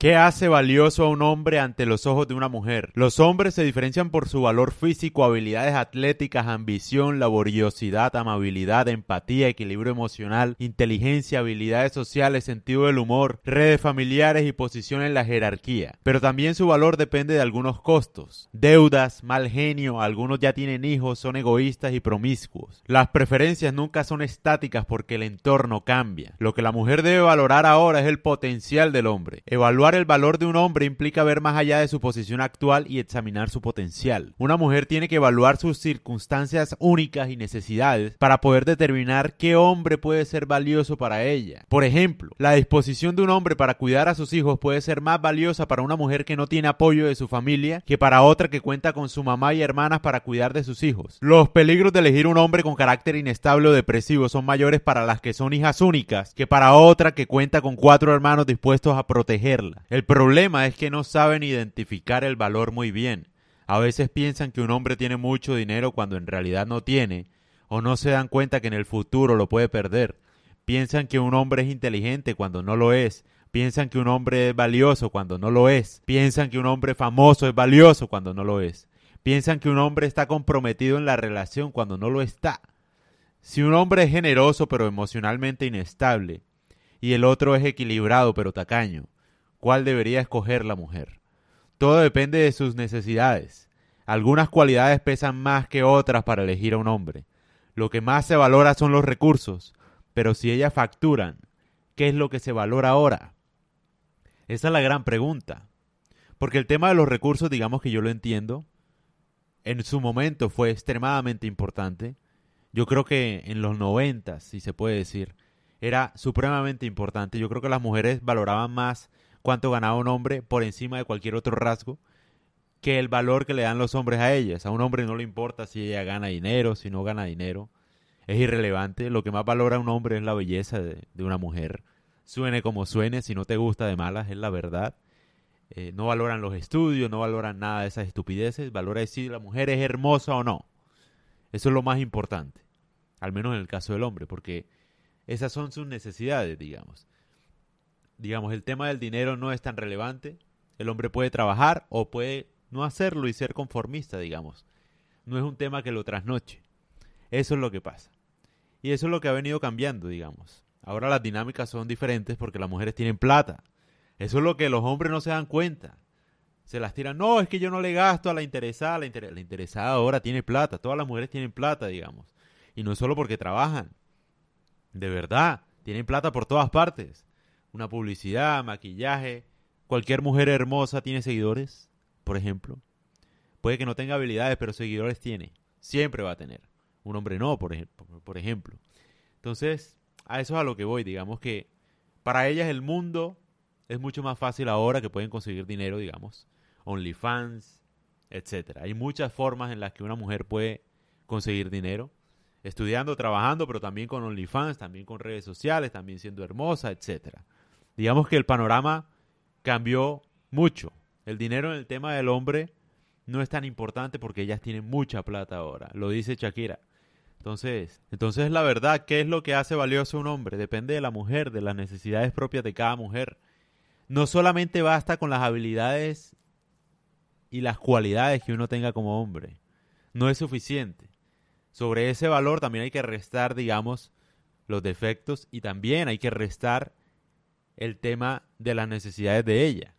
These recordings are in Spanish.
¿Qué hace valioso a un hombre ante los ojos de una mujer? Los hombres se diferencian por su valor físico, habilidades atléticas, ambición, laboriosidad, amabilidad, empatía, equilibrio emocional, inteligencia, habilidades sociales, sentido del humor, redes familiares y posición en la jerarquía. Pero también su valor depende de algunos costos. Deudas, mal genio, algunos ya tienen hijos, son egoístas y promiscuos. Las preferencias nunca son estáticas porque el entorno cambia. Lo que la mujer debe valorar ahora es el potencial del hombre. Evaluar el valor de un hombre implica ver más allá de su posición actual y examinar su potencial. Una mujer tiene que evaluar sus circunstancias únicas y necesidades para poder determinar qué hombre puede ser valioso para ella. Por ejemplo, la disposición de un hombre para cuidar a sus hijos puede ser más valiosa para una mujer que no tiene apoyo de su familia que para otra que cuenta con su mamá y hermanas para cuidar de sus hijos. Los peligros de elegir un hombre con carácter inestable o depresivo son mayores para las que son hijas únicas que para otra que cuenta con cuatro hermanos dispuestos a protegerla. El problema es que no saben identificar el valor muy bien. A veces piensan que un hombre tiene mucho dinero cuando en realidad no tiene, o no se dan cuenta que en el futuro lo puede perder. Piensan que un hombre es inteligente cuando no lo es. Piensan que un hombre es valioso cuando no lo es. Piensan que un hombre famoso es valioso cuando no lo es. Piensan que un hombre está comprometido en la relación cuando no lo está. Si un hombre es generoso pero emocionalmente inestable, y el otro es equilibrado pero tacaño, cuál debería escoger la mujer. Todo depende de sus necesidades. Algunas cualidades pesan más que otras para elegir a un hombre. Lo que más se valora son los recursos, pero si ellas facturan, ¿qué es lo que se valora ahora? Esa es la gran pregunta. Porque el tema de los recursos, digamos que yo lo entiendo, en su momento fue extremadamente importante. Yo creo que en los noventas, si se puede decir, era supremamente importante. Yo creo que las mujeres valoraban más cuánto ganaba un hombre por encima de cualquier otro rasgo que el valor que le dan los hombres a ellas. A un hombre no le importa si ella gana dinero, si no gana dinero. Es irrelevante. Lo que más valora a un hombre es la belleza de, una mujer. Suene como suene, si no te gusta de malas, es la verdad. Eh, no valoran los estudios, no valoran nada de esas estupideces. Valora si la mujer es hermosa o no. Eso es lo más importante. Al menos en el caso del hombre, porque esas son sus necesidades, digamos digamos, el tema del dinero no es tan relevante. El hombre puede trabajar o puede no hacerlo y ser conformista, digamos. No es un tema que lo trasnoche. Eso es lo que pasa. Y eso es lo que ha venido cambiando, digamos. Ahora las dinámicas son diferentes porque las mujeres tienen plata. Eso es lo que los hombres no se dan cuenta. Se las tiran, no, es que yo no le gasto a la interesada. La, la interesada ahora tiene plata. Todas las mujeres tienen plata, digamos. Y no es solo porque trabajan. De verdad, tienen plata por todas partes una publicidad, maquillaje. Cualquier mujer hermosa tiene seguidores, por ejemplo. Puede que no tenga habilidades, pero seguidores tiene. Siempre va a tener. Un hombre no, por, ejemplo, por ejemplo. Entonces, a eso es a lo que voy. Digamos que para ellas el mundo es mucho más fácil ahora que pueden conseguir dinero, digamos. OnlyFans, etcétera. Hay muchas formas en las que una mujer puede conseguir dinero. Estudiando, trabajando, pero también con OnlyFans, también con redes sociales, también siendo hermosa, etcétera digamos que el panorama cambió mucho. El dinero en el tema del hombre no es tan importante porque ellas tienen mucha plata ahora, lo dice Shakira. Entonces, entonces la verdad, ¿qué es lo que hace valioso un hombre? Depende de la mujer, de las necesidades propias de cada mujer. No solamente basta con las habilidades y las cualidades que uno tenga como hombre. No es suficiente. Sobre ese valor también hay que restar, digamos, los defectos y también hay que restar el tema de las necesidades de ella.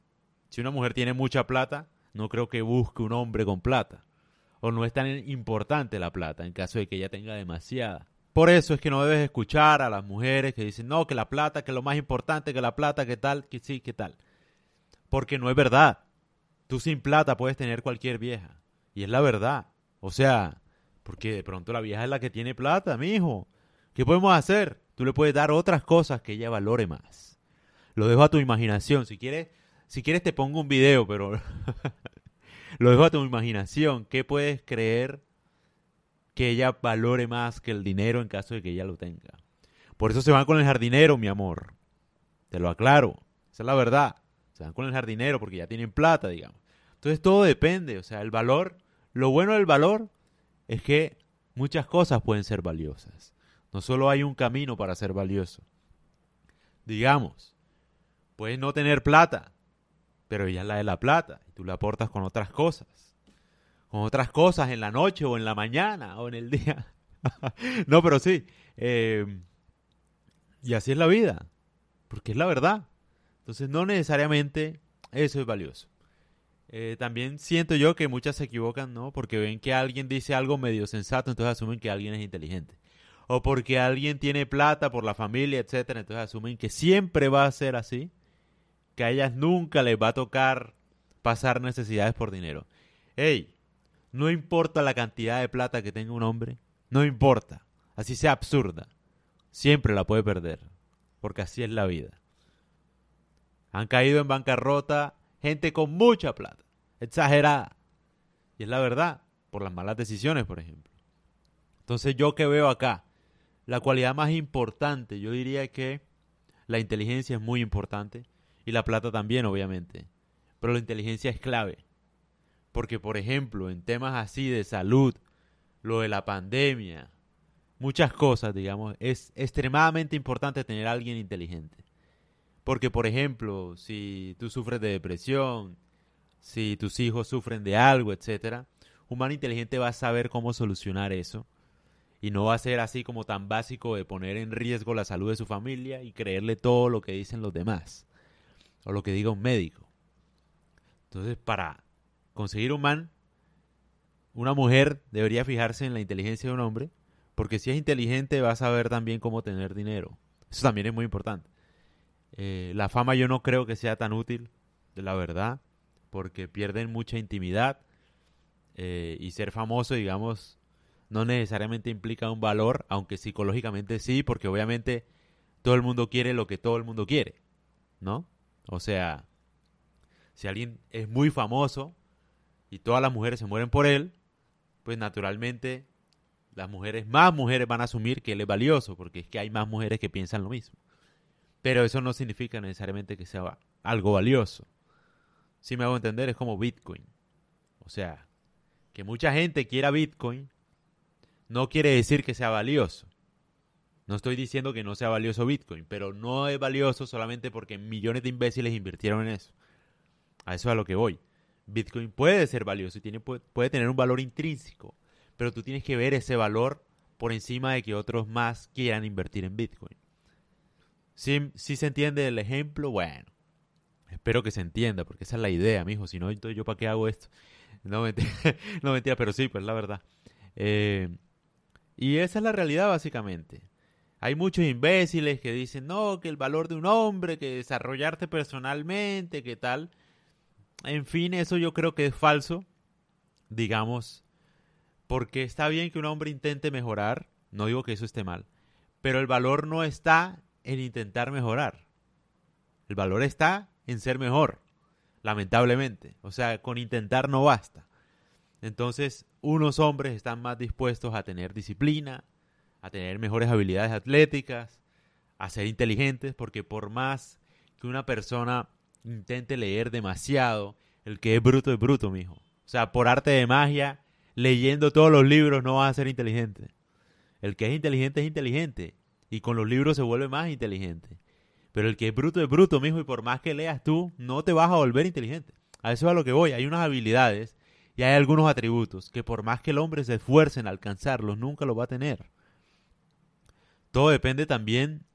Si una mujer tiene mucha plata, no creo que busque un hombre con plata. O no es tan importante la plata en caso de que ella tenga demasiada. Por eso es que no debes escuchar a las mujeres que dicen, no, que la plata, que lo más importante, que la plata, que tal, que sí, que tal. Porque no es verdad. Tú sin plata puedes tener cualquier vieja. Y es la verdad. O sea, porque de pronto la vieja es la que tiene plata, mi hijo. ¿Qué podemos hacer? Tú le puedes dar otras cosas que ella valore más. Lo dejo a tu imaginación. Si quieres, si quieres te pongo un video, pero lo dejo a tu imaginación. ¿Qué puedes creer que ella valore más que el dinero en caso de que ella lo tenga? Por eso se van con el jardinero, mi amor. Te lo aclaro. Esa es la verdad. Se van con el jardinero porque ya tienen plata, digamos. Entonces todo depende. O sea, el valor, lo bueno del valor es que muchas cosas pueden ser valiosas. No solo hay un camino para ser valioso. Digamos, Puedes no tener plata, pero ella es la de la plata y tú le aportas con otras cosas. Con otras cosas en la noche o en la mañana o en el día. no, pero sí. Eh, y así es la vida. Porque es la verdad. Entonces no necesariamente eso es valioso. Eh, también siento yo que muchas se equivocan, ¿no? Porque ven que alguien dice algo medio sensato, entonces asumen que alguien es inteligente. O porque alguien tiene plata por la familia, etcétera, entonces asumen que siempre va a ser así, que a ellas nunca les va a tocar pasar necesidades por dinero. Ey, no importa la cantidad de plata que tenga un hombre, no importa, así sea absurda, siempre la puede perder, porque así es la vida. Han caído en bancarrota gente con mucha plata, exagerada. Y es la verdad, por las malas decisiones, por ejemplo. Entonces yo que veo acá, la cualidad más importante, yo diría que la inteligencia es muy importante la plata también, obviamente. Pero la inteligencia es clave. Porque, por ejemplo, en temas así de salud, lo de la pandemia, muchas cosas, digamos, es extremadamente importante tener a alguien inteligente. Porque, por ejemplo, si tú sufres de depresión, si tus hijos sufren de algo, etcétera, un man inteligente va a saber cómo solucionar eso y no va a ser así como tan básico de poner en riesgo la salud de su familia y creerle todo lo que dicen los demás o lo que diga un médico. Entonces, para conseguir un man, una mujer debería fijarse en la inteligencia de un hombre, porque si es inteligente va a saber también cómo tener dinero. Eso también es muy importante. Eh, la fama yo no creo que sea tan útil, de la verdad, porque pierden mucha intimidad eh, y ser famoso, digamos, no necesariamente implica un valor, aunque psicológicamente sí, porque obviamente todo el mundo quiere lo que todo el mundo quiere, ¿no? O sea, si alguien es muy famoso y todas las mujeres se mueren por él, pues naturalmente las mujeres, más mujeres van a asumir que él es valioso, porque es que hay más mujeres que piensan lo mismo. Pero eso no significa necesariamente que sea algo valioso. Si me hago entender, es como Bitcoin. O sea, que mucha gente quiera Bitcoin no quiere decir que sea valioso. No estoy diciendo que no sea valioso Bitcoin, pero no es valioso solamente porque millones de imbéciles invirtieron en eso. A eso es a lo que voy. Bitcoin puede ser valioso y tiene, puede, tener un valor intrínseco, pero tú tienes que ver ese valor por encima de que otros más quieran invertir en Bitcoin. Si, si se entiende el ejemplo, bueno, espero que se entienda, porque esa es la idea, mijo. Si no, entonces yo para qué hago esto. No mentira, no mentira, pero sí, pues la verdad. Eh, y esa es la realidad básicamente. Hay muchos imbéciles que dicen, no, que el valor de un hombre, que desarrollarte personalmente, que tal. En fin, eso yo creo que es falso, digamos, porque está bien que un hombre intente mejorar, no digo que eso esté mal, pero el valor no está en intentar mejorar. El valor está en ser mejor, lamentablemente. O sea, con intentar no basta. Entonces, unos hombres están más dispuestos a tener disciplina, a tener mejores habilidades atléticas, a ser inteligentes, porque por más que una persona intente leer demasiado, el que es bruto es bruto, mijo. O sea, por arte de magia, leyendo todos los libros no va a ser inteligente. El que es inteligente es inteligente y con los libros se vuelve más inteligente. Pero el que es bruto es bruto, mijo, y por más que leas tú, no te vas a volver inteligente. A eso es a lo que voy. Hay unas habilidades y hay algunos atributos que por más que el hombre se esfuerce en alcanzarlos, nunca lo va a tener. Todo depende también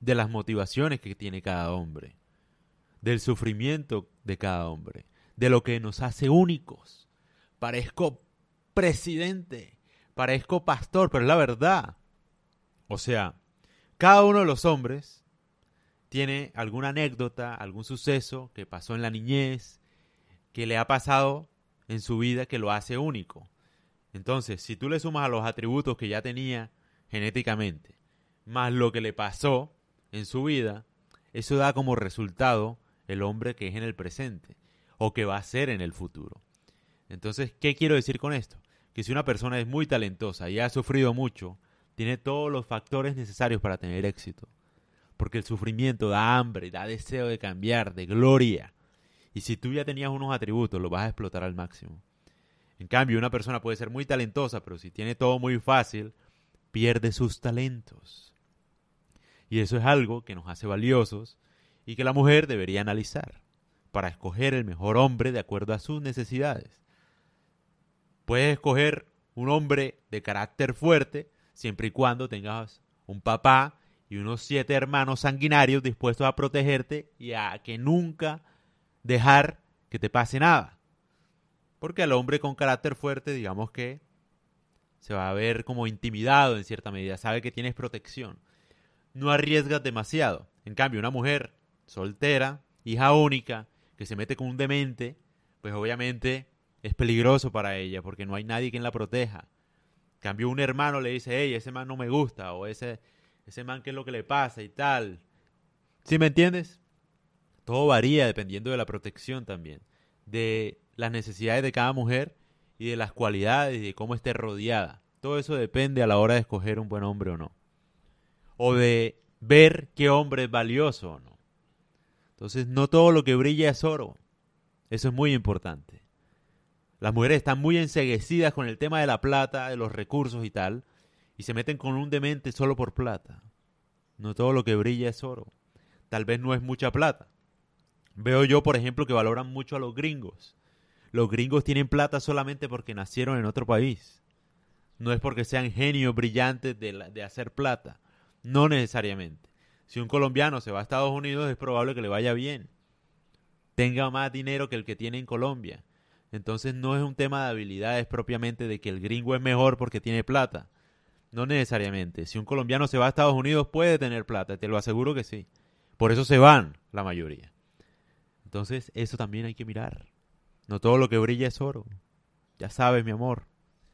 de las motivaciones que tiene cada hombre, del sufrimiento de cada hombre, de lo que nos hace únicos. Parezco presidente, parezco pastor, pero es la verdad. O sea, cada uno de los hombres tiene alguna anécdota, algún suceso que pasó en la niñez, que le ha pasado en su vida que lo hace único. Entonces, si tú le sumas a los atributos que ya tenía genéticamente, más lo que le pasó en su vida, eso da como resultado el hombre que es en el presente o que va a ser en el futuro. Entonces, ¿qué quiero decir con esto? Que si una persona es muy talentosa y ha sufrido mucho, tiene todos los factores necesarios para tener éxito. Porque el sufrimiento da hambre, da deseo de cambiar, de gloria. Y si tú ya tenías unos atributos, los vas a explotar al máximo. En cambio, una persona puede ser muy talentosa, pero si tiene todo muy fácil, pierde sus talentos. Y eso es algo que nos hace valiosos y que la mujer debería analizar. para escoger el mejor hombre de acuerdo a sus necesidades. Puedes escoger un hombre de carácter fuerte siempre y cuando tengas un papá y unos siete hermanos sanguinarios dispuestos a protegerte y a que nunca dejar que te pase nada. Porque al hombre con carácter fuerte, digamos que se va a ver como intimidado en cierta medida, sabe que tienes protección. No arriesgas demasiado. En cambio, una mujer soltera, hija única, que se mete con un demente, pues obviamente es peligroso para ella porque no hay nadie quien la proteja. En cambio, un hermano le dice, hey, ese man no me gusta, o ese, ese man qué es lo que le pasa y tal. ¿Sí me entiendes? Todo varía dependiendo de la protección también, de las necesidades de cada mujer y de las cualidades y de cómo esté rodeada. Todo eso depende a la hora de escoger un buen hombre o no. O de ver qué hombre es valioso o no. Entonces, no todo lo que brilla es oro. Eso es muy importante. Las mujeres están muy enseguecidas con el tema de la plata, de los recursos y tal, y se meten con un demente solo por plata. No todo lo que brilla es oro. Tal vez no es mucha plata. Veo yo, por ejemplo, que valoran mucho a los gringos. Los gringos tienen plata solamente porque nacieron en otro país. No es porque sean genios brillantes de, de hacer plata. No necesariamente. Si un colombiano se va a Estados Unidos es probable que le vaya bien. Tenga más dinero que el que tiene en Colombia. Entonces no es un tema de habilidades propiamente de que el gringo es mejor porque tiene plata. No necesariamente. Si un colombiano se va a Estados Unidos puede tener plata, te lo aseguro que sí. Por eso se van la mayoría. Entonces eso también hay que mirar. No todo lo que brilla es oro. Ya sabes, mi amor.